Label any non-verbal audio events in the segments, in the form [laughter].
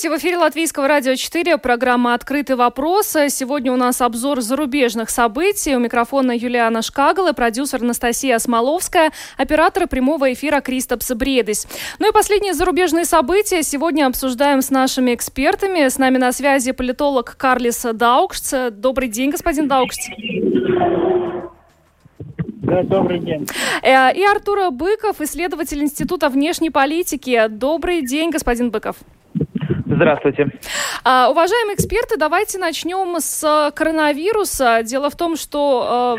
Здравствуйте, в эфире Латвийского радио 4, программа «Открытый вопрос». Сегодня у нас обзор зарубежных событий. У микрофона Юлиана Шкагала, продюсер Анастасия Смоловская, оператор прямого эфира Кристопс Бредес. Ну и последние зарубежные события сегодня обсуждаем с нашими экспертами. С нами на связи политолог Карлис Даукшц. Добрый день, господин Даукшц. Да, добрый день. Э, и Артур Быков, исследователь Института внешней политики. Добрый день, господин Быков. Здравствуйте. А, уважаемые эксперты, давайте начнем с коронавируса. Дело в том, что а,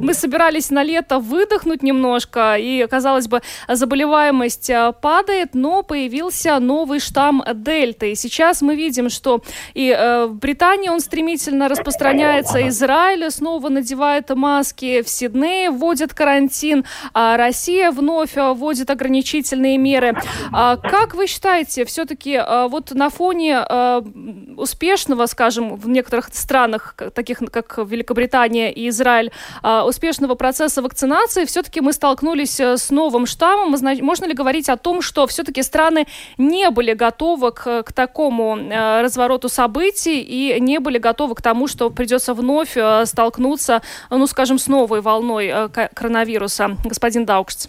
мы собирались на лето выдохнуть немножко, и, казалось бы, заболеваемость а, падает, но появился новый штамм Дельта. И сейчас мы видим, что и а, в Британии он стремительно распространяется, Израиль снова надевает маски, в Сиднее вводят карантин, а Россия вновь вводит ограничительные меры. А, как вы считаете, все-таки а, вот на фоне э, успешного, скажем, в некоторых странах, таких как Великобритания и Израиль, э, успешного процесса вакцинации, все-таки мы столкнулись э, с новым штаммом. Можно ли говорить о том, что все-таки страны не были готовы к, к такому э, развороту событий и не были готовы к тому, что придется вновь э, столкнуться, ну, скажем, с новой волной э, коронавируса? Господин Даукшц.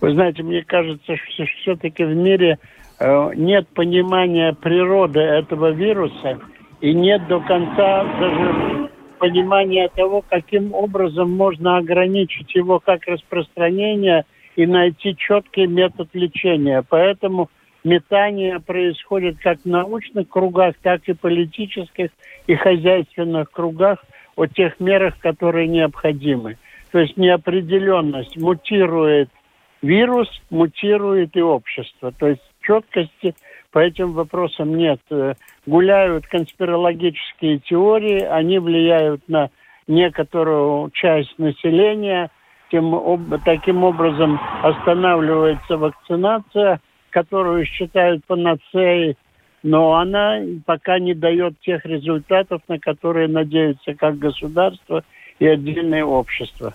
Вы знаете, мне кажется, что все-таки в мире нет понимания природы этого вируса и нет до конца даже понимания того, каким образом можно ограничить его как распространение и найти четкий метод лечения. Поэтому метание происходит как в научных кругах, так и политических и хозяйственных кругах о тех мерах, которые необходимы. То есть неопределенность мутирует вирус, мутирует и общество. То есть четкости по этим вопросам нет. Э, гуляют конспирологические теории, они влияют на некоторую часть населения, тем, об, таким образом останавливается вакцинация, которую считают панацеей, но она пока не дает тех результатов, на которые надеются как государство и отдельные общества.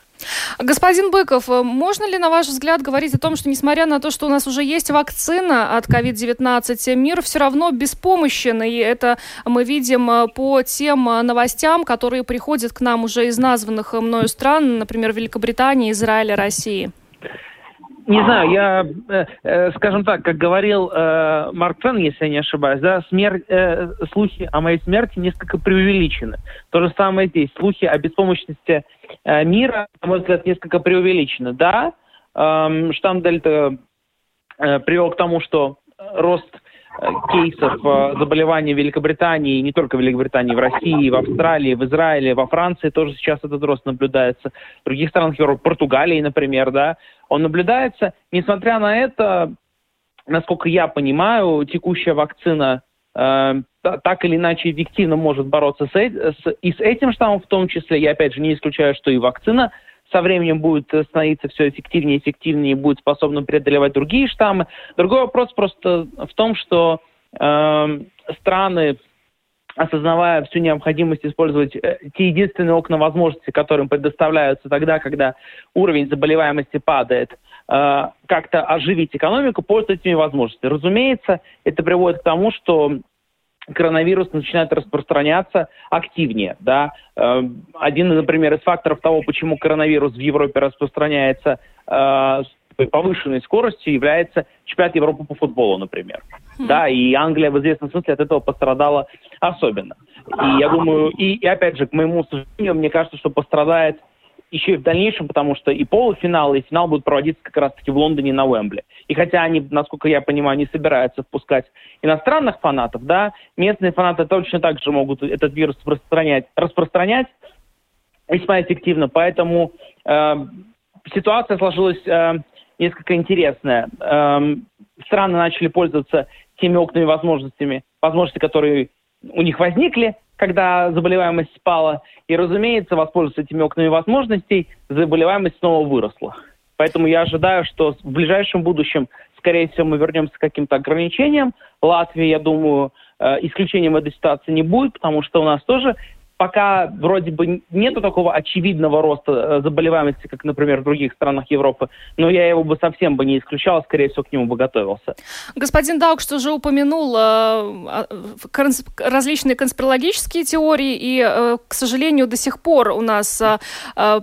Господин Быков, э, можно ли, на ваш взгляд, говорить о том, что, несмотря на то, что у нас уже есть вакцина от COVID-19, мир все равно беспомощен, и это мы видим э, по тем э, новостям, которые приходят к нам уже из названных мною стран, например, Великобритании, Израиля, России? Не знаю, я, э, э, скажем так, как говорил э, Марк Фен, если я не ошибаюсь, да, смерть, слухи о моей смерти несколько преувеличены. То же самое здесь. Слухи о беспомощности мира, на мой взгляд, несколько преувеличены. Да, э, штамм Дельта привел к тому, что рост кейсов э, заболеваний в Великобритании, не только в Великобритании, в России, в Австралии, в Израиле, во Франции тоже сейчас этот рост наблюдается. В других странах Европы, Португалии, например, да, он наблюдается. Несмотря на это, насколько я понимаю, текущая вакцина э, так или иначе эффективно может бороться с, с, и с этим штаммом в том числе. Я опять же не исключаю, что и вакцина со временем будет становиться все эффективнее и эффективнее и будет способна преодолевать другие штаммы. Другой вопрос просто в том, что э, страны осознавая всю необходимость использовать э, те единственные окна возможностей, которые им предоставляются тогда, когда уровень заболеваемости падает, э, как-то оживить экономику, пользуются этими возможностями. Разумеется, это приводит к тому, что коронавирус начинает распространяться активнее. Да? Э, один, например, из факторов того, почему коронавирус в Европе распространяется повышенной скоростью является чемпионат Европы по футболу, например. Mm-hmm. Да, и Англия в известном смысле от этого пострадала особенно. И я думаю, и, и опять же, к моему сожалению, мне кажется, что пострадает еще и в дальнейшем, потому что и полуфинал, и финал будут проводиться как раз-таки в Лондоне на Уэмбли. И хотя они, насколько я понимаю, не собираются впускать иностранных фанатов, да, местные фанаты точно так же могут этот вирус распространять, распространять весьма эффективно. Поэтому э, ситуация сложилась э, несколько интересная. Эм, страны начали пользоваться теми окнами возможностями, возможности, которые у них возникли, когда заболеваемость спала. И, разумеется, воспользоваться этими окнами возможностей, заболеваемость снова выросла. Поэтому я ожидаю, что в ближайшем будущем, скорее всего, мы вернемся к каким-то ограничениям. Латвия, я думаю, э, исключением этой ситуации не будет, потому что у нас тоже пока вроде бы нету такого очевидного роста э, заболеваемости, как, например, в других странах Европы, но я его бы совсем бы не исключал, скорее всего, к нему бы готовился. Господин Даукшта же упомянул э, различные конспирологические теории, и, э, к сожалению, до сих пор у нас э, э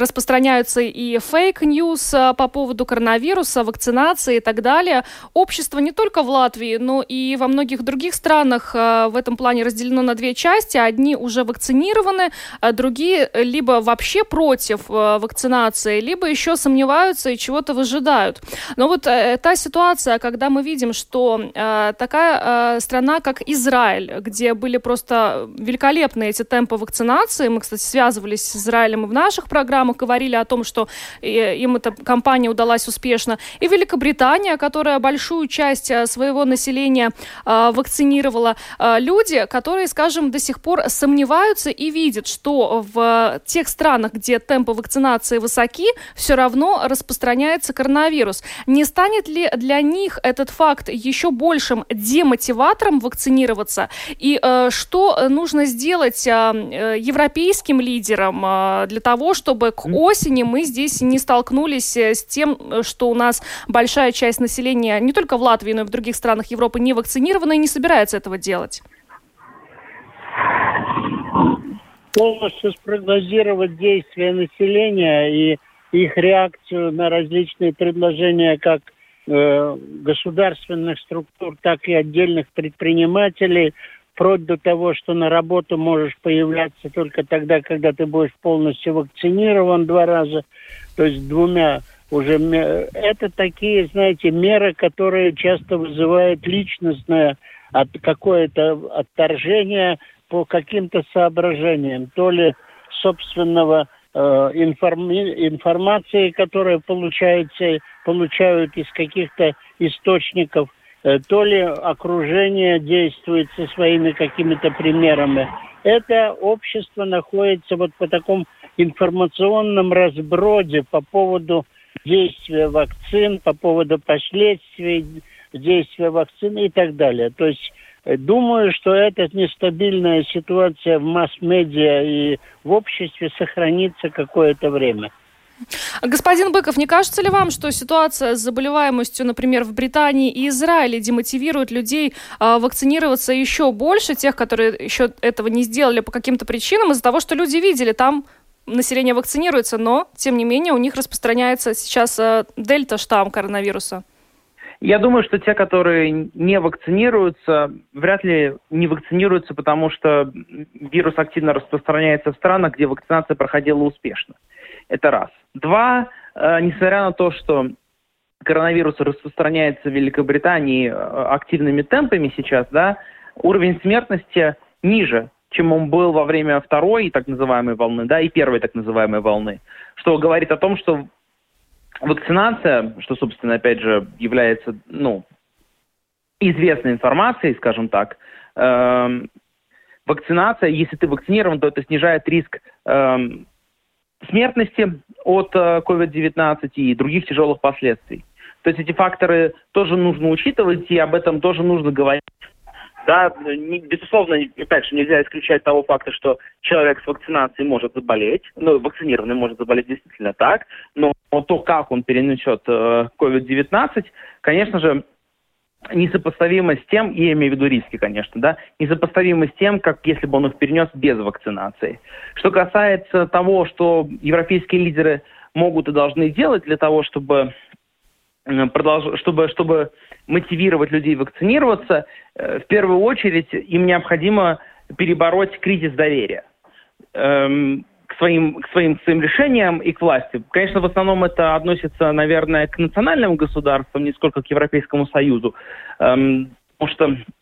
распространяются и fake news э, по поводу коронавируса, вакцинации и так далее. Общество не только в Латвии, но и во многих других странах в этом плане разделено на две части. Одни уже вакцинированы, а другие либо вообще против э, вакцинации, либо еще сомневаются и чего-то выжидают. Но вот э, та ситуация, когда мы видим, что э, такая страна, как Израиль, где были просто великолепные эти темпы вакцинации, мы, кстати, связывались с Израилем и в наших программах, говорили о том, что им эта кампания удалась успешно, и Великобритания, которая большую часть своего населения вакцинировала, люди, которые, скажем, до сих пор сомневаются развиваются и видят, что в тех странах, где темпы вакцинации высоки, все равно распространяется коронавирус. Не станет ли для них этот факт еще большим демотиватором вакцинироваться? И э, что нужно сделать э, э европейским лидерам э, для того, чтобы к осени мы здесь не столкнулись э, с тем, что у нас большая часть населения не только в Латвии, но и в других странах Европы не вакцинирована и не собирается этого делать? Полностью спрогнозировать действия населения и их реакцию на различные предложения как э, государственных структур, так и отдельных предпринимателей, вплоть до того, что на работу можешь появляться только тогда, когда ты будешь полностью вакцинирован два раза, то есть двумя уже. Это такие, знаете, меры, которые часто вызывают личностное от какое-то отторжение по каким-то соображениям, то ли собственного э, информи- информации, которая получается, получают из каких-то источников, э, то ли окружение действует со своими какими-то примерами. Это общество находится вот по таком информационном разброде по поводу действия вакцин, по поводу последствий действия вакцин и так далее. То есть думаю, что эта нестабильная ситуация в масс-медиа и в обществе сохранится какое-то время. Господин Быков, не кажется ли вам, что ситуация с заболеваемостью, например, в Британии и Израиле демотивирует людей э, вакцинироваться еще больше, тех, которые еще этого не сделали по каким-то причинам, из-за того, что люди видели, там население вакцинируется, но, тем не менее, у них распространяется сейчас э, дельта-штамм коронавируса? Я думаю, что те, которые не вакцинируются, вряд ли не вакцинируются, потому что вирус активно распространяется в странах, где вакцинация проходила успешно. Это раз. Два, э, несмотря на то, что коронавирус распространяется в Великобритании э, активными темпами сейчас, да, уровень смертности ниже, чем он был во время второй так называемой волны, да, и первой так называемой волны, что говорит о том, что Вакцинация, что, собственно, опять же, является, ну, известной информацией, скажем так, э, вакцинация, если ты вакцинирован, то это снижает риск э, смертности от э, COVID-19 и других тяжелых последствий. То есть эти факторы тоже нужно учитывать, и об этом тоже нужно говорить да, не, безусловно, опять же, нельзя исключать того факта, что человек с вакцинацией может заболеть, ну, вакцинированный может заболеть действительно так, но то, как он перенесет э, COVID-19, конечно же, несопоставимо с тем, и я имею в виду риски, конечно, да, несопоставимо с тем, как если бы он их перенес без вакцинации. Что касается того, что европейские лидеры могут и должны делать для того, чтобы продолж... чтобы, чтобы мотивировать людей вакцинироваться, э, в первую очередь им необходимо перебороть кризис доверия эм, к своим, к своим, к своим решениям и к власти. Конечно, в основном это относится, наверное, к национальным государствам, не сколько к Европейскому Союзу. Эм, потому что,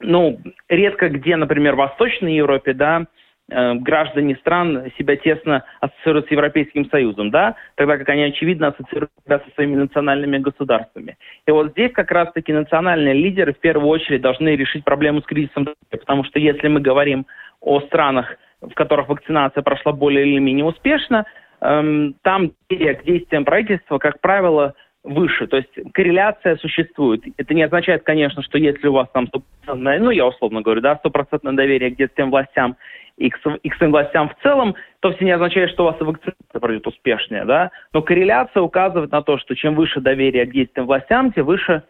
ну, редко где, например, в Восточной Европе, да, э, граждане стран себя тесно ассоциируют с Европейским Союзом, да, тогда как они, очевидно, ассоциируют себя со своими национальными государствами. И вот здесь как раз-таки национальные лидеры в первую очередь должны решить проблему с кризисом, потому что если мы говорим о странах, в которых вакцинация прошла более или менее успешно, эм, там к действиям правительства, как правило, выше. То есть корреляция существует. Это не означает, конечно, что если у вас там стопроцентное, ну я условно говорю, да, стопроцентное доверие к действиям властям и к, и своим властям в целом, то все не означает, что у вас вакцинация пройдет успешнее, да. Но корреляция указывает на то, что чем выше доверие к действиям властям, тем выше,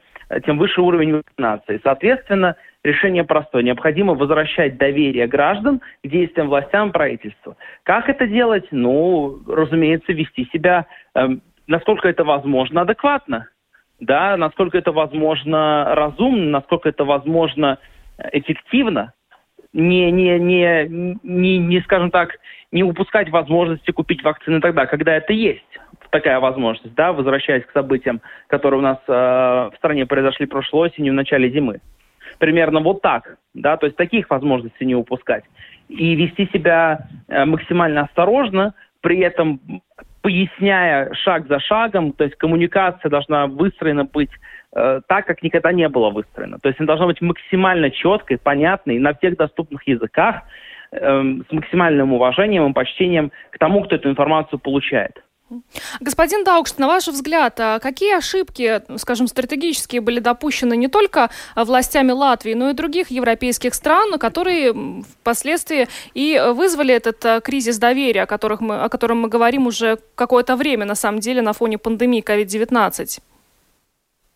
тем выше уровень вакцинации. Соответственно, решение простое. Необходимо возвращать доверие граждан к действиям властям правительства. Как это делать? Ну, разумеется, вести себя э, насколько это возможно адекватно, да, насколько это возможно разумно, насколько это возможно эффективно, не, не, не, не, не, скажем так, не упускать возможности купить вакцины тогда, когда это есть такая возможность, да, возвращаясь к событиям, которые у нас э, в стране произошли прошлой осенью, в начале зимы. Примерно вот так, да, то есть таких возможностей не упускать. И вести себя э, максимально осторожно, при этом поясняя шаг за шагом, то есть коммуникация должна выстроена быть э, так, как никогда не было выстроена. То есть она должна быть максимально четкой, понятной на всех доступных языках, э, с максимальным уважением и почтением к тому, кто эту информацию получает. Господин Даукшт, на ваш взгляд, а какие ошибки, скажем, стратегические были допущены не только властями Латвии, но и других европейских стран, которые впоследствии и вызвали этот а, кризис доверия, о, которых мы, о котором мы говорим уже какое-то время, на самом деле, на фоне пандемии COVID-19?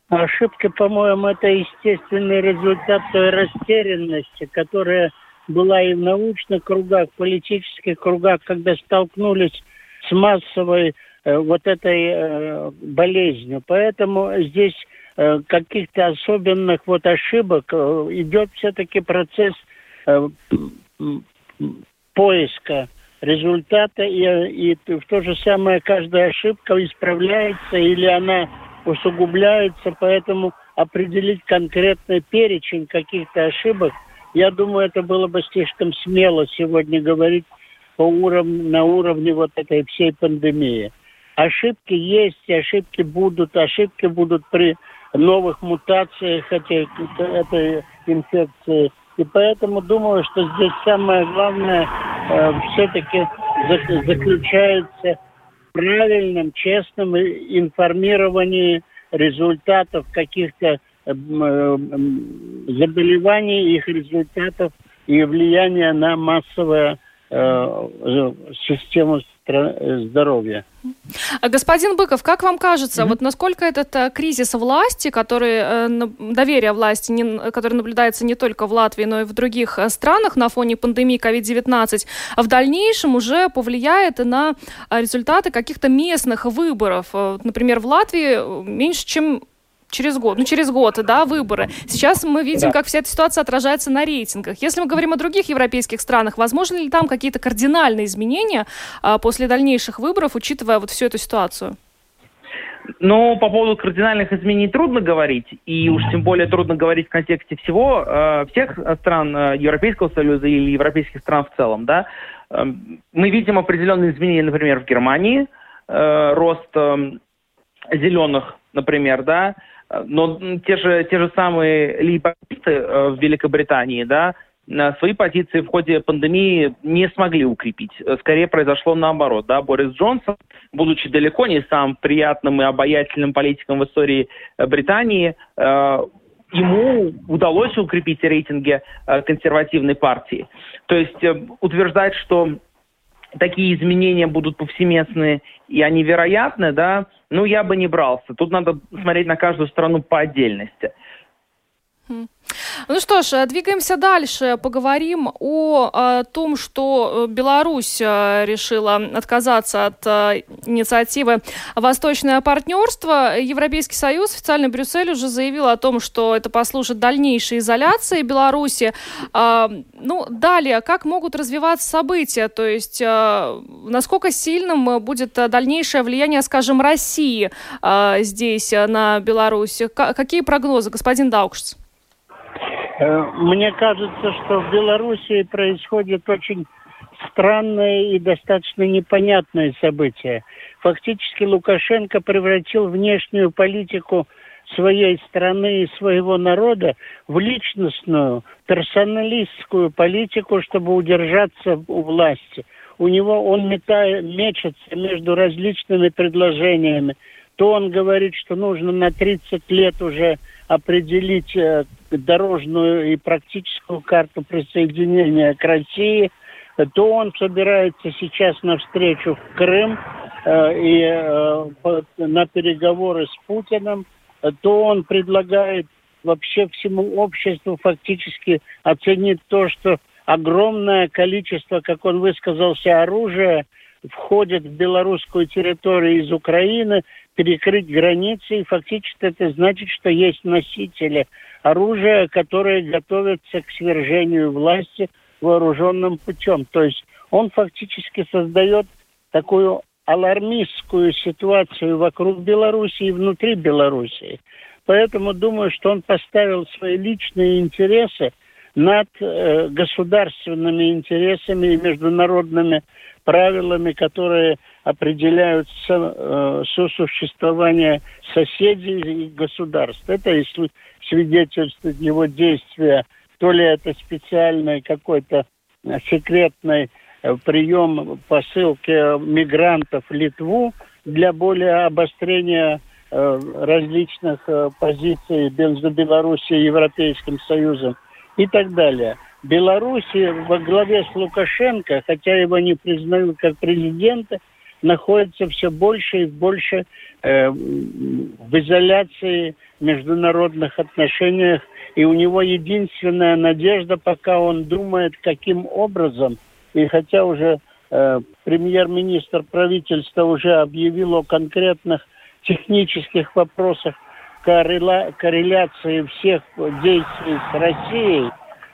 Ошибки, по-моему, это естественный результат той растерянности, которая была и в научных кругах, в политических кругах, когда столкнулись с массовой э, вот этой э, болезнью. Поэтому здесь э, каких-то особенных вот ошибок идет все-таки процесс поиска результата, и, и в то же самое каждая ошибка исправляется или она усугубляется, поэтому определить конкретный перечень каких-то ошибок, я думаю, это было бы слишком смело сегодня говорить по уровню, на уровне вот этой всей пандемии. Ошибки есть, ошибки будут, ошибки будут при новых мутациях этой, этой инфекции. И поэтому думаю, что здесь самое главное э, все-таки заключается в правильном, честном информировании результатов каких-то э, э, заболеваний, их результатов и влияния на массовое систему здоровья. Господин Быков, как вам кажется, mm-hmm. вот насколько этот э, кризис власти, который э, доверие власти, не, который наблюдается не только в Латвии, но и в других странах на фоне пандемии COVID-19, в дальнейшем уже повлияет на результаты каких-то местных выборов? Например, в Латвии меньше чем через год, ну через год, да, выборы. Сейчас мы видим, да. как вся эта ситуация отражается на рейтингах. Если мы говорим о других европейских странах, возможно ли там какие-то кардинальные изменения а, после дальнейших выборов, учитывая вот всю эту ситуацию? Ну, по поводу кардинальных изменений трудно говорить, и уж тем более трудно говорить в контексте всего, э, всех стран э, Европейского Союза или европейских стран в целом, да. Э, мы видим определенные изменения, например, в Германии, э, рост э, зеленых, например, да, но те же, те же самые лейбористы э, в Великобритании, да, свои позиции в ходе пандемии не смогли укрепить. Скорее произошло наоборот. Да? Борис Джонсон, будучи далеко не самым приятным и обаятельным политиком в истории э, Британии, э, ему удалось укрепить рейтинги консервативной партии. То есть утверждать, что такие изменения будут повсеместные и они вероятны, да, ну, я бы не брался. Тут надо смотреть на каждую страну по отдельности. Ну что ж, э, двигаемся дальше. Поговорим о, о том, что э, Беларусь э, решила отказаться от инициативы «Восточное партнерство». Европейский Союз, официально Брюссель уже заявил о том, что это послужит дальнейшей изоляции Беларуси. Ну, далее, как могут развиваться события? То есть, насколько сильным будет дальнейшее влияние, скажем, России здесь на Беларусь? Какие прогнозы, господин Даукшц? Э, мне кажется, что в Белоруссии происходит очень странное и достаточно непонятное событие. Фактически Лукашенко превратил внешнюю политику своей страны и своего народа в личностную, персоналистскую политику, чтобы удержаться у власти. У него он метает, мечется между различными предложениями. То он говорит, что нужно на 30 лет уже определить э, дорожную и практическую карту присоединения к России, то он собирается сейчас на встречу в Крым э, и э, на переговоры с Путиным, то он предлагает вообще всему обществу фактически оценить то, что огромное количество, как он высказался, оружия входит в белорусскую территорию из Украины, перекрыть границы, и фактически это значит, что есть носители оружия, которые готовятся к свержению власти вооруженным путем. То есть он фактически создает такую алармистскую ситуацию вокруг Беларуси и внутри Беларуси. Поэтому думаю, что он поставил свои личные интересы над э, государственными интересами и международными правилами, которые определяют со, э, сосуществование соседей и государств. Это и свидетельствует его действия, то ли это специальный какой-то э, секретный э, прием посылки мигрантов в Литву для более обострения э, различных позиций между Европейским Союзом и так далее. Беларуси во главе с Лукашенко, хотя его не признают как президента, находится все больше и больше э, в изоляции международных отношениях. И у него единственная надежда, пока он думает, каким образом, и хотя уже э, премьер-министр правительства уже объявил о конкретных технических вопросах корреля корреляции всех действий с Россией,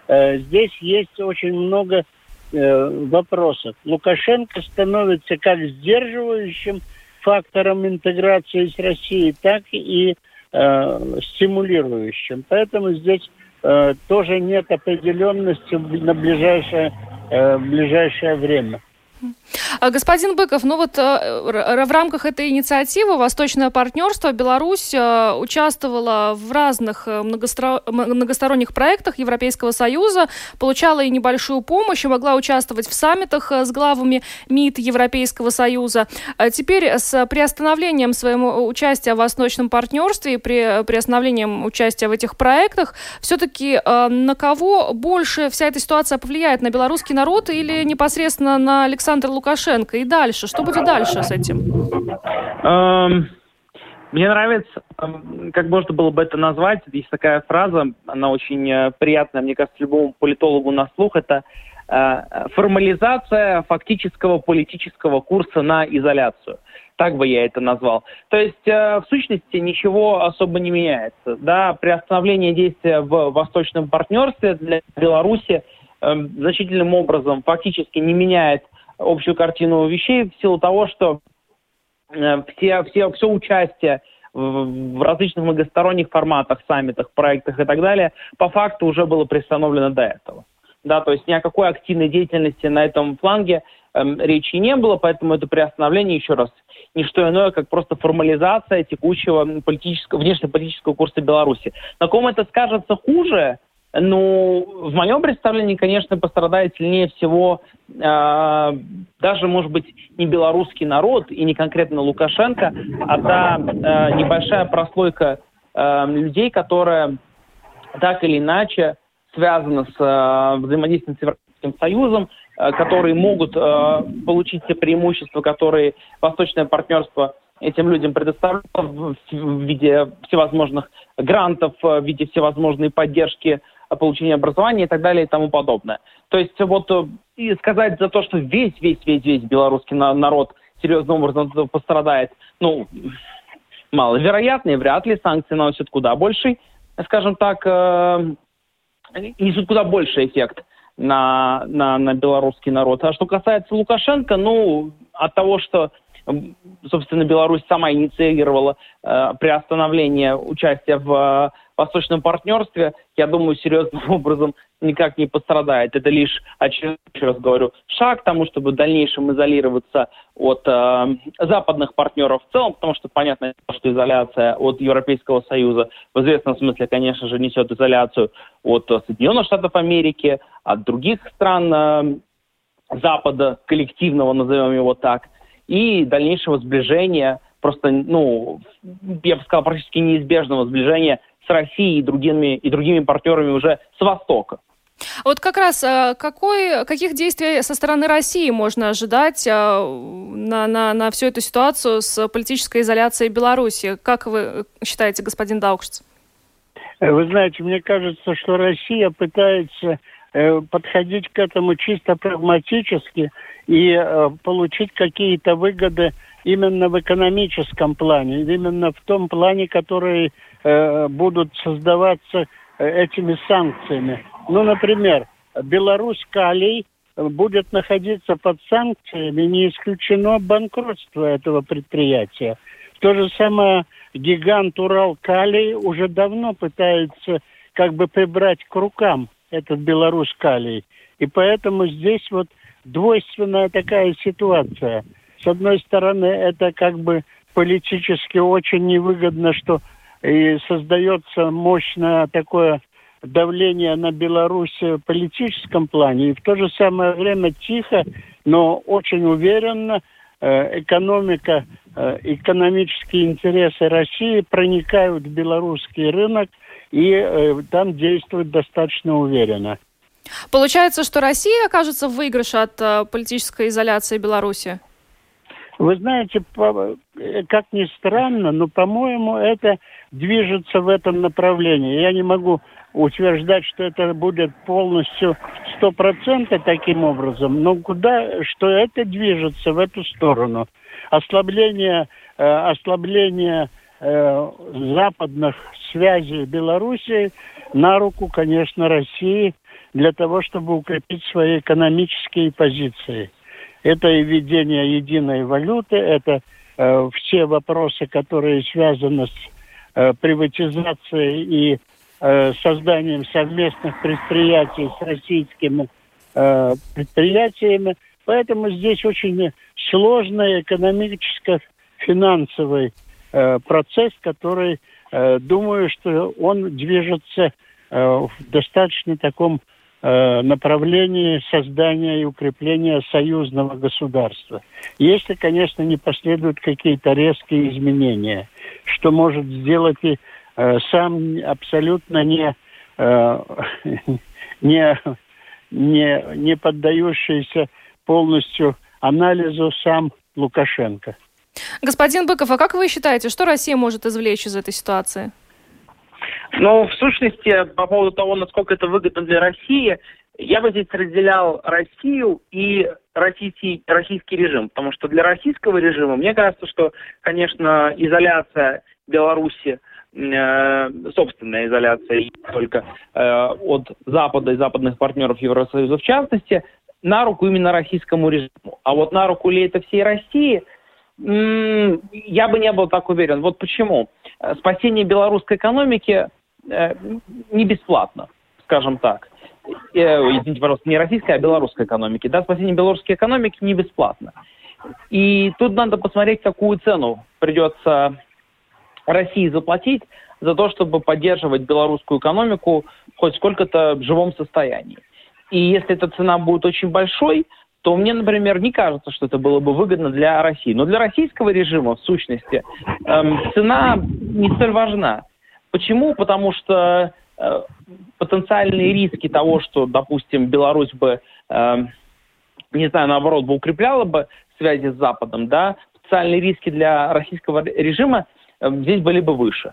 э, здесь есть очень много э, вопросов. Лукашенко становится как сдерживающим фактором интеграции с Россией, так и э, стимулирующим. Поэтому здесь э, тоже нет определенности на ближайшее, э, ближайшее время. А, господин Быков, ну вот э, в рамках этой инициативы «Восточное партнерство» Беларусь э, участвовала в разных э, многосторонних проектах Европейского Союза, получала и небольшую помощь, и могла участвовать в саммитах с главами МИД Европейского Союза. А теперь с приостановлением своего участия в «Восточном партнерстве» и при приостановлением участия в этих проектах, все-таки на кого больше вся эта ситуация повлияет? На белорусский народ или непосредственно на Александра Александр Лукашенко. И дальше? Что будет дальше с этим? Эм, мне нравится, эм, как можно было бы это назвать, есть такая фраза, она очень э, приятная, мне кажется, любому политологу на слух, это э, формализация фактического политического курса на изоляцию. Так бы я это назвал. То есть, э, в сущности, ничего особо не меняется. Да, приостановление действия в восточном партнерстве для Беларуси э, значительным образом фактически не меняет общую картину вещей в силу того, что э, все, все, все участие в, различных многосторонних форматах, саммитах, проектах и так далее, по факту уже было приостановлено до этого. Да, то есть ни о какой активной деятельности на этом фланге эм, речи не было, поэтому это приостановление, еще раз, не что иное, как просто формализация текущего политического, внешнеполитического курса Беларуси. На ком это скажется хуже, ну, в моем представлении, конечно, пострадает сильнее всего э, даже, может быть, не белорусский народ и не конкретно Лукашенко, а та э, небольшая прослойка э, людей, которая так или иначе связана с э, взаимодействием с Европейским Союзом, э, которые могут э, получить те преимущества, которые Восточное партнерство этим людям предоставляет в виде всевозможных грантов, в виде всевозможной поддержки получения образования и так далее и тому подобное. То есть вот э, и сказать за то, что весь, весь, весь, весь белорусский народ серьезным образом пострадает, ну, маловероятно, и вряд ли санкции наносят куда больший, скажем так, э, несут куда больший эффект на, на, на белорусский народ. А что касается Лукашенко, ну, от того, что собственно, Беларусь сама инициировала э, приостановление участия в э, восточном партнерстве, я думаю, серьезным [laughs] образом никак не пострадает. Это лишь, очередной, еще раз говорю, шаг к тому, чтобы в дальнейшем изолироваться от э, западных партнеров в целом, потому что понятно, что изоляция от Европейского Союза. В известном смысле, конечно же, несет изоляцию от Соединенных Штатов Америки, от других стран э, Запада, коллективного, назовем его так, и дальнейшего сближения, просто, ну, я бы сказал, практически неизбежного сближения с Россией и другими, и другими партнерами уже с Востока. Вот как раз э, какой, каких действий со стороны России можно ожидать э, на, на, на всю эту ситуацию с политической изоляцией Беларуси? Как вы считаете, господин Даукшц? Вы знаете, мне кажется, что Россия пытается э, подходить к этому чисто прагматически и получить какие-то выгоды именно в экономическом плане, именно в том плане, который будут создаваться этими санкциями. Ну, например, Беларусь Калий будет находиться под санкциями, не исключено банкротство этого предприятия. То же самое гигант Урал Калий уже давно пытается как бы прибрать к рукам этот Беларусь Калий. И поэтому здесь вот двойственная такая ситуация. С одной стороны, это как бы политически очень невыгодно, что и создается мощное такое давление на Беларусь в политическом плане, и в то же самое время тихо, но очень уверенно э, экономика, э, экономические интересы России проникают в белорусский рынок и э, там действуют достаточно уверенно. Получается, что Россия окажется в выигрыше от политической изоляции Беларуси? Вы знаете, как ни странно, но, по-моему, это движется в этом направлении. Я не могу утверждать, что это будет полностью сто процентов таким образом, но куда, что это движется в эту сторону. Ослабление, э, ослабление э, западных связей Белоруссии на руку, конечно, России для того, чтобы укрепить свои экономические позиции. Это и введение единой валюты, это э, все вопросы, которые связаны с э, приватизацией и Э, созданием совместных предприятий с российскими э, предприятиями. Поэтому здесь очень сложный экономическо-финансовый э, процесс, который, э, думаю, что он движется э, в достаточно таком направлении создания и укрепления союзного государства. Если, конечно, не последуют какие-то резкие изменения, что может сделать и Э, сам абсолютно не, э, [laughs] не, не, не поддающийся полностью анализу сам Лукашенко. Господин Быков, а как вы считаете, что Россия может извлечь из этой ситуации? Ну, в сущности, по поводу того, насколько это выгодно для России, я бы здесь разделял Россию и российский, российский режим. Потому что для российского режима, мне кажется, что, конечно, изоляция Беларуси Э, собственная изоляция только э, от Запада и западных партнеров Евросоюза в частности, на руку именно российскому режиму. А вот на руку ли это всей России, я бы не был так уверен. Вот почему. Спасение белорусской экономики э, не бесплатно, скажем так. Извините, пожалуйста, не российской, а белорусской экономики. Да, спасение белорусской экономики не бесплатно. И тут надо посмотреть, какую цену придется России заплатить за то, чтобы поддерживать белорусскую экономику хоть сколько-то в живом состоянии. И если эта цена будет очень большой, то мне, например, не кажется, что это было бы выгодно для России. Но для российского режима, в сущности, эм, цена не столь важна. Почему? Потому что э, потенциальные риски того, что, допустим, Беларусь бы, э, не знаю, наоборот, бы укрепляла бы связи с Западом, да, потенциальные риски для российского режима Эм, здесь были бы выше.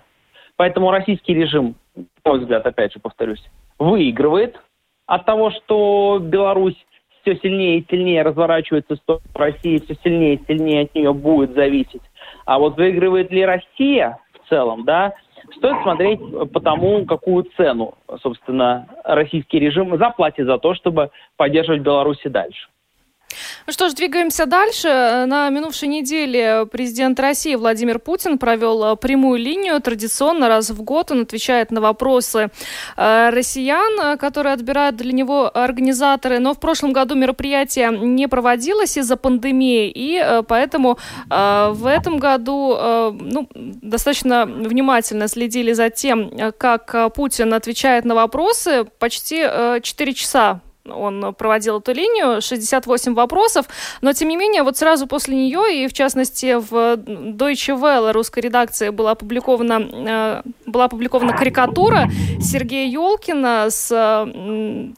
Поэтому российский режим, на мой взгляд, опять же повторюсь, выигрывает от того, что Беларусь все сильнее и сильнее разворачивается в сторону России, все сильнее и сильнее от нее будет зависеть. А вот выигрывает ли Россия в целом, да, стоит смотреть по тому, какую цену, собственно, российский режим заплатит за то, чтобы поддерживать Беларусь и дальше. Ну что ж, двигаемся дальше. На минувшей неделе президент России Владимир Путин провел э, прямую линию. Традиционно раз в год он отвечает на вопросы э, россиян, э, которые отбирают для него организаторы. Но в прошлом году мероприятие не проводилось из-за пандемии, и поэтому в этом году ну, достаточно внимательно следили за тем, как Путин отвечает на вопросы. Почти 4 часа он проводил эту линию, 68 вопросов, но тем не менее вот сразу после нее и в частности в Deutsche Welle русской редакции была опубликована, э, была опубликована карикатура Сергея Елкина с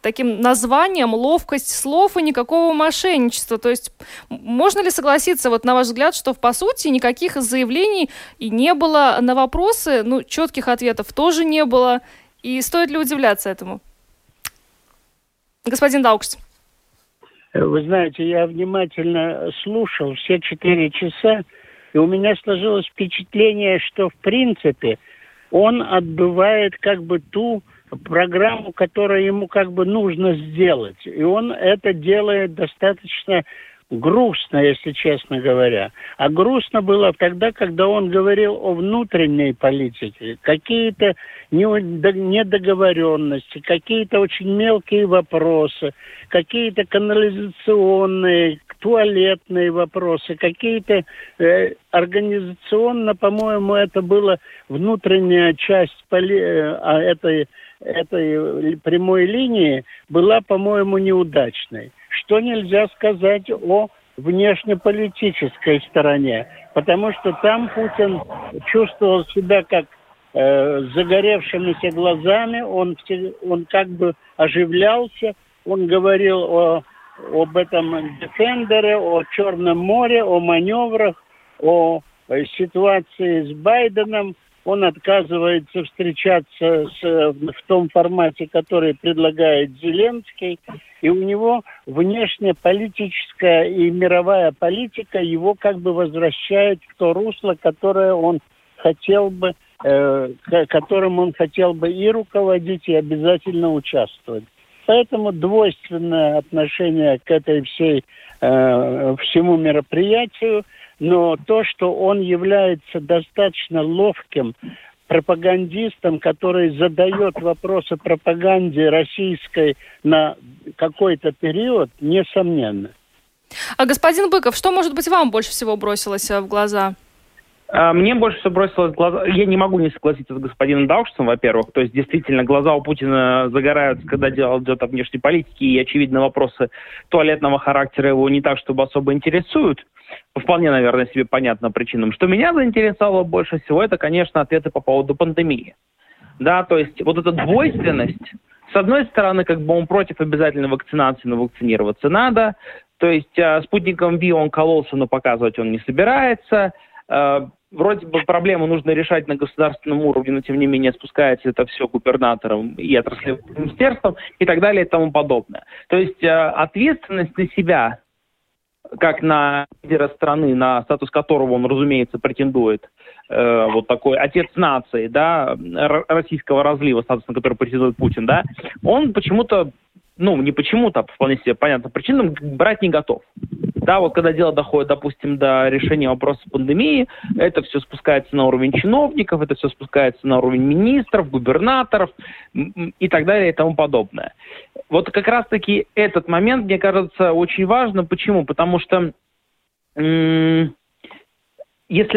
таким названием «Ловкость слов и никакого мошенничества». То есть можно ли согласиться, вот на ваш взгляд, что по сути никаких заявлений и не было на вопросы, ну четких ответов тоже не было, и стоит ли удивляться этому? Господин Даукс. Вы знаете, я внимательно слушал все четыре часа, и у меня сложилось впечатление, что в принципе он отбывает как бы ту программу, которую ему как бы нужно сделать. И он это делает достаточно грустно, если честно говоря. А грустно было тогда, когда он говорил о внутренней политике. Какие-то недоговоренности, какие-то очень мелкие вопросы, какие-то канализационные, туалетные вопросы, какие-то э, организационно, по-моему, это была внутренняя часть поли, э, а этой, этой прямой линии была, по-моему, неудачной что нельзя сказать о внешнеполитической стороне, потому что там Путин чувствовал себя как э, загоревшимися глазами, он, он как бы оживлялся, он говорил о, об этом Дефендере, о Черном море, о маневрах, о ситуации с Байденом, он отказывается встречаться с, в том формате, который предлагает Зеленский, и у него внешнеполитическая и мировая политика его как бы возвращает в то русло, которое он хотел бы, э, которым он хотел бы и руководить, и обязательно участвовать. Поэтому двойственное отношение к этой всей, э, всему мероприятию – но то, что он является достаточно ловким пропагандистом, который задает вопросы пропаганде российской на какой-то период, несомненно. А господин Быков, что, может быть, вам больше всего бросилось э, в глаза? А, мне больше всего бросилось глаза... Я не могу не согласиться с господином Даушцем, во-первых. То есть, действительно, глаза у Путина загораются, когда дело идет о внешней политике, и, очевидно, вопросы туалетного характера его не так, чтобы особо интересуют. По вполне, наверное, себе понятным причинам. Что меня заинтересовало больше всего, это, конечно, ответы по поводу пандемии. Да, то есть вот эта двойственность, с одной стороны, как бы он против обязательной вакцинации, но вакцинироваться надо. То есть э, спутником Ви он кололся, но показывать он не собирается. Э, вроде бы проблему нужно решать на государственном уровне, но тем не менее спускается это все губернаторам и отраслевым министерствам и так далее и тому подобное. То есть э, ответственность на себя, как на лидера страны, на статус которого он, разумеется, претендует, э, вот такой отец нации, да, российского разлива, статус на который претендует Путин, да, он почему-то ну, не почему-то, по вполне себе понятным причинам, брать не готов. Да, вот когда дело доходит, допустим, до решения вопроса пандемии, это все спускается на уровень чиновников, это все спускается на уровень министров, губернаторов и так далее и тому подобное. Вот как раз-таки этот момент, мне кажется, очень важным. Почему? Потому что если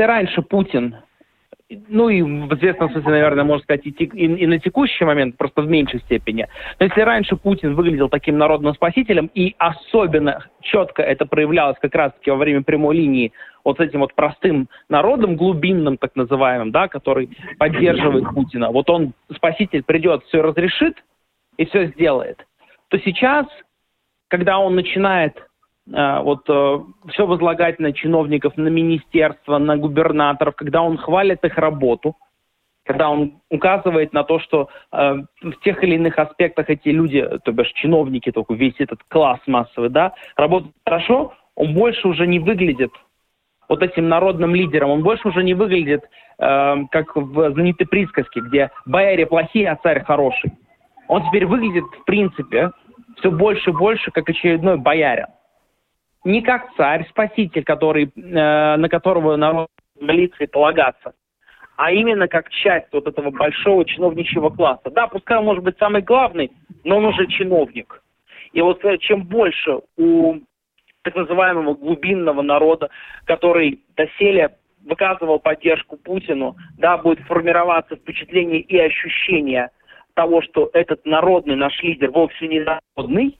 раньше Путин ну и в известном смысле, наверное, можно сказать, и, и, и на текущий момент, просто в меньшей степени. Но если раньше Путин выглядел таким народным спасителем, и особенно четко это проявлялось как раз-таки во время прямой линии вот с этим вот простым народом, глубинным так называемым, да, который поддерживает Путина, вот он, спаситель, придет, все разрешит и все сделает, то сейчас, когда он начинает вот э, все возлагать на чиновников, на министерство, на губернаторов, когда он хвалит их работу, когда он указывает на то, что э, в тех или иных аспектах эти люди, то бишь чиновники, только весь этот класс массовый, да, работают хорошо, он больше уже не выглядит вот этим народным лидером, он больше уже не выглядит э, как в знаменитой присказке, где бояре плохие, а царь хороший. Он теперь выглядит, в принципе, все больше и больше как очередной боярин не как царь-спаситель, который, э, на которого народ молиться и полагаться, а именно как часть вот этого большого чиновничьего класса. Да, пускай он может быть самый главный, но он уже чиновник. И вот э, чем больше у так называемого глубинного народа, который доселе выказывал поддержку Путину, да, будет формироваться впечатление и ощущение того, что этот народный наш лидер вовсе не народный,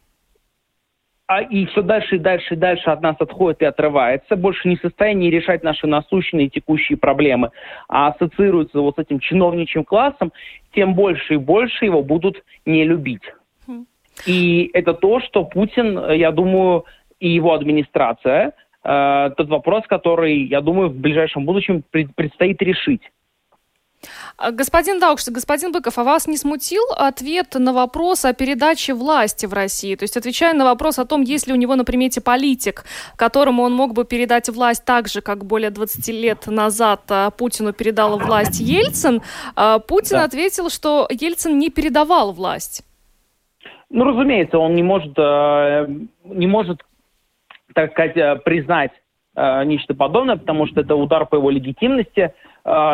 а и все дальше и дальше и дальше от нас отходит и отрывается, больше не в состоянии решать наши насущные текущие проблемы, а ассоциируется вот с этим чиновничьим классом, тем больше и больше его будут не любить. И это то, что Путин, я думаю, и его администрация, э, тот вопрос, который, я думаю, в ближайшем будущем пред, предстоит решить. А, господин Даукш, господин Быков, а вас не смутил ответ на вопрос о передаче власти в России? То есть, отвечая на вопрос о том, есть ли у него на примете политик, которому он мог бы передать власть так же, как более 20 лет назад а, Путину передал власть Ельцин, а, Путин да. ответил, что Ельцин не передавал власть. Ну, разумеется, он не может, э, не может так сказать, э, признать э, нечто подобное, потому что это удар по его легитимности –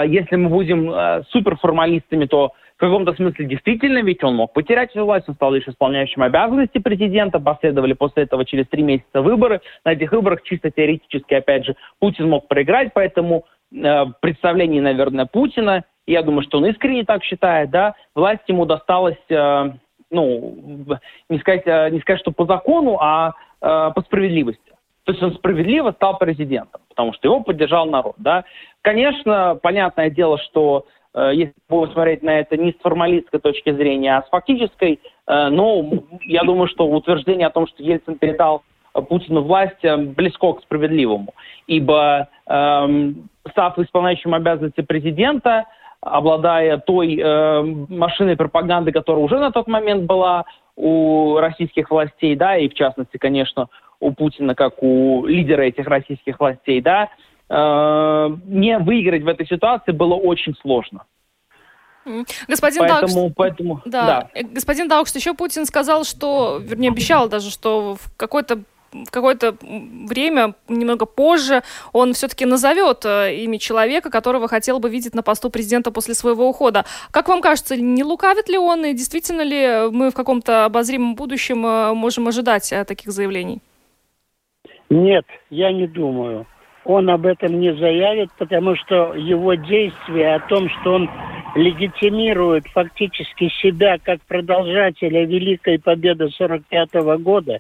если мы будем э, суперформалистами, то в каком-то смысле действительно, ведь он мог потерять власть, он стал лишь исполняющим обязанности президента, последовали после этого через три месяца выборы. На этих выборах чисто теоретически, опять же, Путин мог проиграть, поэтому э, представление, наверное, Путина, я думаю, что он искренне так считает, да, власть ему досталась, э, ну, не сказать, э, не сказать, что по закону, а э, по справедливости. То есть он справедливо стал президентом, потому что его поддержал народ. Да? Конечно, понятное дело, что э, если будем смотреть на это не с формалистской точки зрения, а с фактической, э, но я думаю, что утверждение о том, что Ельцин передал Путину власть, э, близко к справедливому. Ибо э, став исполняющим обязанности президента, обладая той э, машиной пропаганды, которая уже на тот момент была у российских властей, да, и в частности, конечно, у Путина, как у лидера этих российских властей, да, э, не выиграть в этой ситуации было очень сложно. Господин поэтому, Даукс, поэтому, да. да. Э, господин Даукс, еще Путин сказал, что, вернее, обещал даже, что в какой-то в какое-то время, немного позже, он все-таки назовет э, имя человека, которого хотел бы видеть на посту президента после своего ухода. Как вам кажется, не лукавит ли он, и действительно ли мы в каком-то обозримом будущем э, можем ожидать таких заявлений? Нет, я не думаю. Он об этом не заявит, потому что его действия о том, что он легитимирует фактически себя как продолжателя Великой Победы 45 года,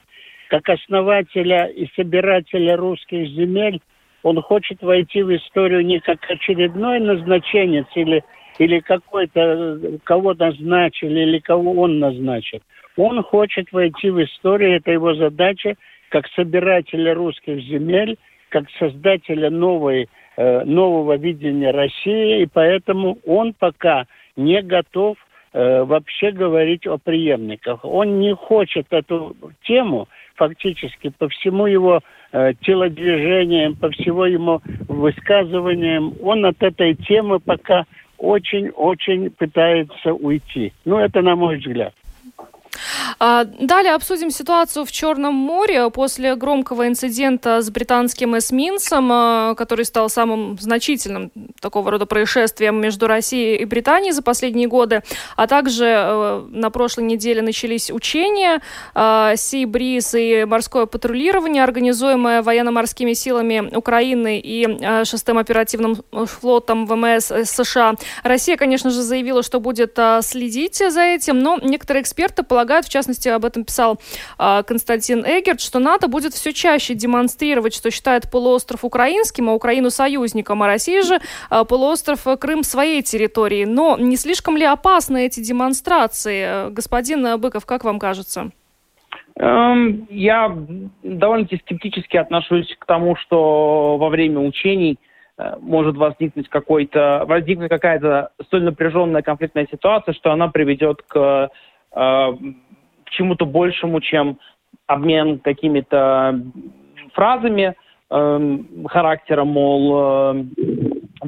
как основателя и собирателя русских земель, он хочет войти в историю не как очередной назначенец или, или какой-то, кого назначили или кого он назначит. Он хочет войти в историю, это его задача, как собирателя русских земель, как создателя новой, э, нового видения России, и поэтому он пока не готов э, вообще говорить о преемниках. Он не хочет эту тему фактически по всему его э, телодвижениям, по всему ему высказываниям, он от этой темы пока очень-очень пытается уйти. Ну, это на мой взгляд. А, далее обсудим ситуацию в Черном море после громкого инцидента с британским эсминцем, а, который стал самым значительным такого рода происшествием между Россией и Британией за последние годы. А также э, на прошлой неделе начались учения Sea Breeze и морское патрулирование, организуемое военно-морскими силами Украины и шестым оперативным флотом ВМС США. Россия, конечно же, заявила, что будет следить за этим, но некоторые эксперты полагают, в частности, об этом писал э, Константин Эгерт, что НАТО будет все чаще демонстрировать, что считает полуостров украинским, а Украину союзником, а Россия же э, полуостров Крым своей территорией. Но не слишком ли опасны эти демонстрации? Господин Быков, как вам кажется? Эм, я довольно-таки скептически отношусь к тому, что во время учений э, может возникнуть какой-то возникнуть какая-то столь напряженная конфликтная ситуация, что она приведет к э, к чему-то большему, чем обмен какими-то фразами э, характера, мол, э,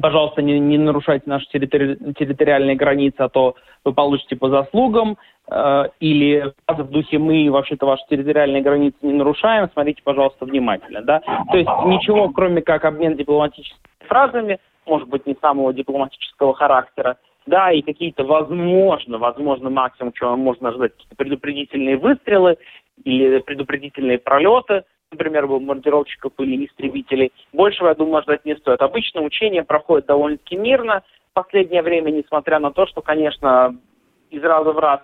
пожалуйста, не, не нарушайте наши территори территориальные границы, а то вы получите по заслугам, э, или в духе мы вообще-то ваши территориальные границы не нарушаем, смотрите, пожалуйста, внимательно. Да? То есть ничего, кроме как обмен дипломатическими фразами, может быть, не самого дипломатического характера, да, и какие-то, возможно, возможно, максимум, чего можно ожидать, какие-то предупредительные выстрелы или предупредительные пролеты, например, бомбардировщиков или истребителей. Большего, я думаю, ждать не стоит. Обычно учения проходят довольно-таки мирно в последнее время, несмотря на то, что, конечно, из раза в раз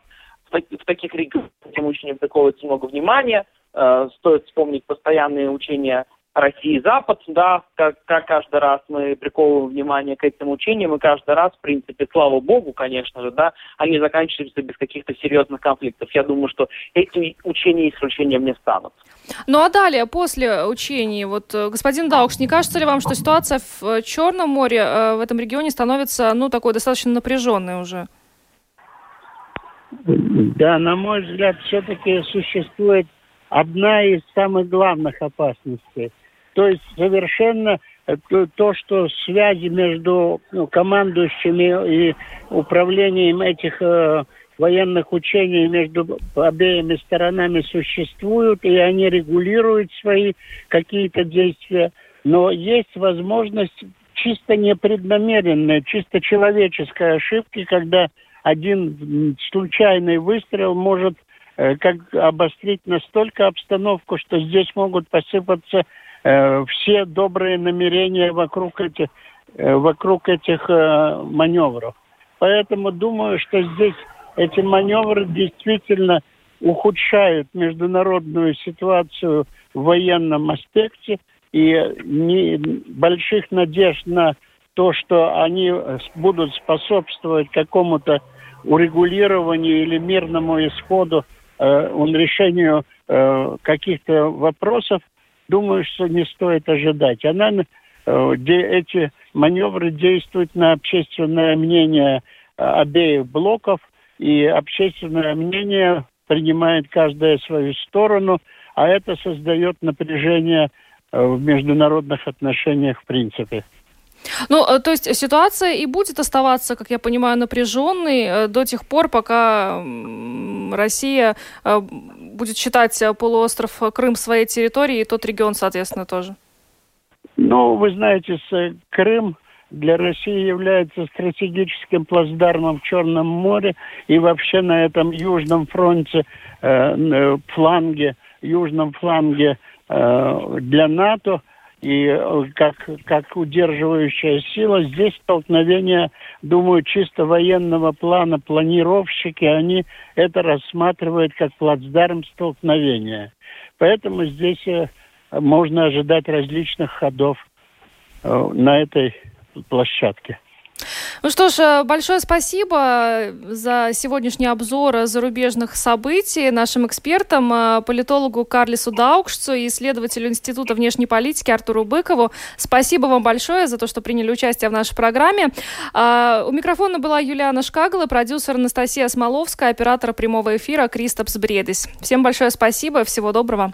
в, в таких регионах этим учениям приковывается много внимания. Э, стоит вспомнить постоянные учения России и Запад, да, как, как каждый раз мы приковываем внимание к этим учениям, и каждый раз, в принципе, слава богу, конечно же, да, они заканчиваются без каких-то серьезных конфликтов. Я думаю, что эти учения исключением не станут. Ну а далее, после учений, вот, э, господин Даукс, не кажется ли вам, что ситуация в э, Черном море, э, в этом регионе становится, ну, такой достаточно напряженной уже? Да, на мой взгляд, все-таки существует одна из самых главных опасностей – то есть совершенно э, то, что связи между ну, командующими и управлением этих э, военных учений между обеими сторонами существуют, и они регулируют свои какие-то действия. Но есть возможность чисто непреднамеренная, чисто человеческая ошибки, когда один случайный выстрел может э, как обострить настолько обстановку, что здесь могут посыпаться все добрые намерения вокруг этих, э, вокруг этих э, маневров. Поэтому думаю, что здесь эти маневры действительно ухудшают международную ситуацию в военном аспекте и не, больших надежд на то, что они будут способствовать какому-то урегулированию или мирному исходу, э, решению э, каких-то вопросов, думаю, что не стоит ожидать. Она, э, эти маневры действуют на общественное мнение э, обеих блоков, и общественное мнение принимает каждая свою сторону, а это создает напряжение э, в международных отношениях в принципе. Ну, то есть ситуация и будет оставаться, как я понимаю, напряженной до тех пор, пока Россия будет считать э, полуостров Крым своей территорией, и тот регион, соответственно, тоже? Ну, вы знаете, э, Крым для России является стратегическим плацдармом в Черном море и вообще на этом южном фронте, э, э фланге, южном фланге э, для НАТО – и э, как, как удерживающая сила. Здесь столкновение, думаю, чисто военного плана. Планировщики, они это рассматривают как плацдарм столкновения. Поэтому здесь э, можно ожидать различных ходов э, на этой площадке. Ну что ж, э, большое спасибо за сегодняшний обзор зарубежных событий нашим экспертам, э, политологу Карлису Даукшцу и исследователю Института внешней политики Артуру Быкову. Спасибо вам большое за то, что приняли участие в нашей программе. А, у микрофона была Юлиана Шкагала, продюсер Анастасия Смоловская, оператор прямого эфира Кристопс Бредис. Всем большое спасибо, всего доброго.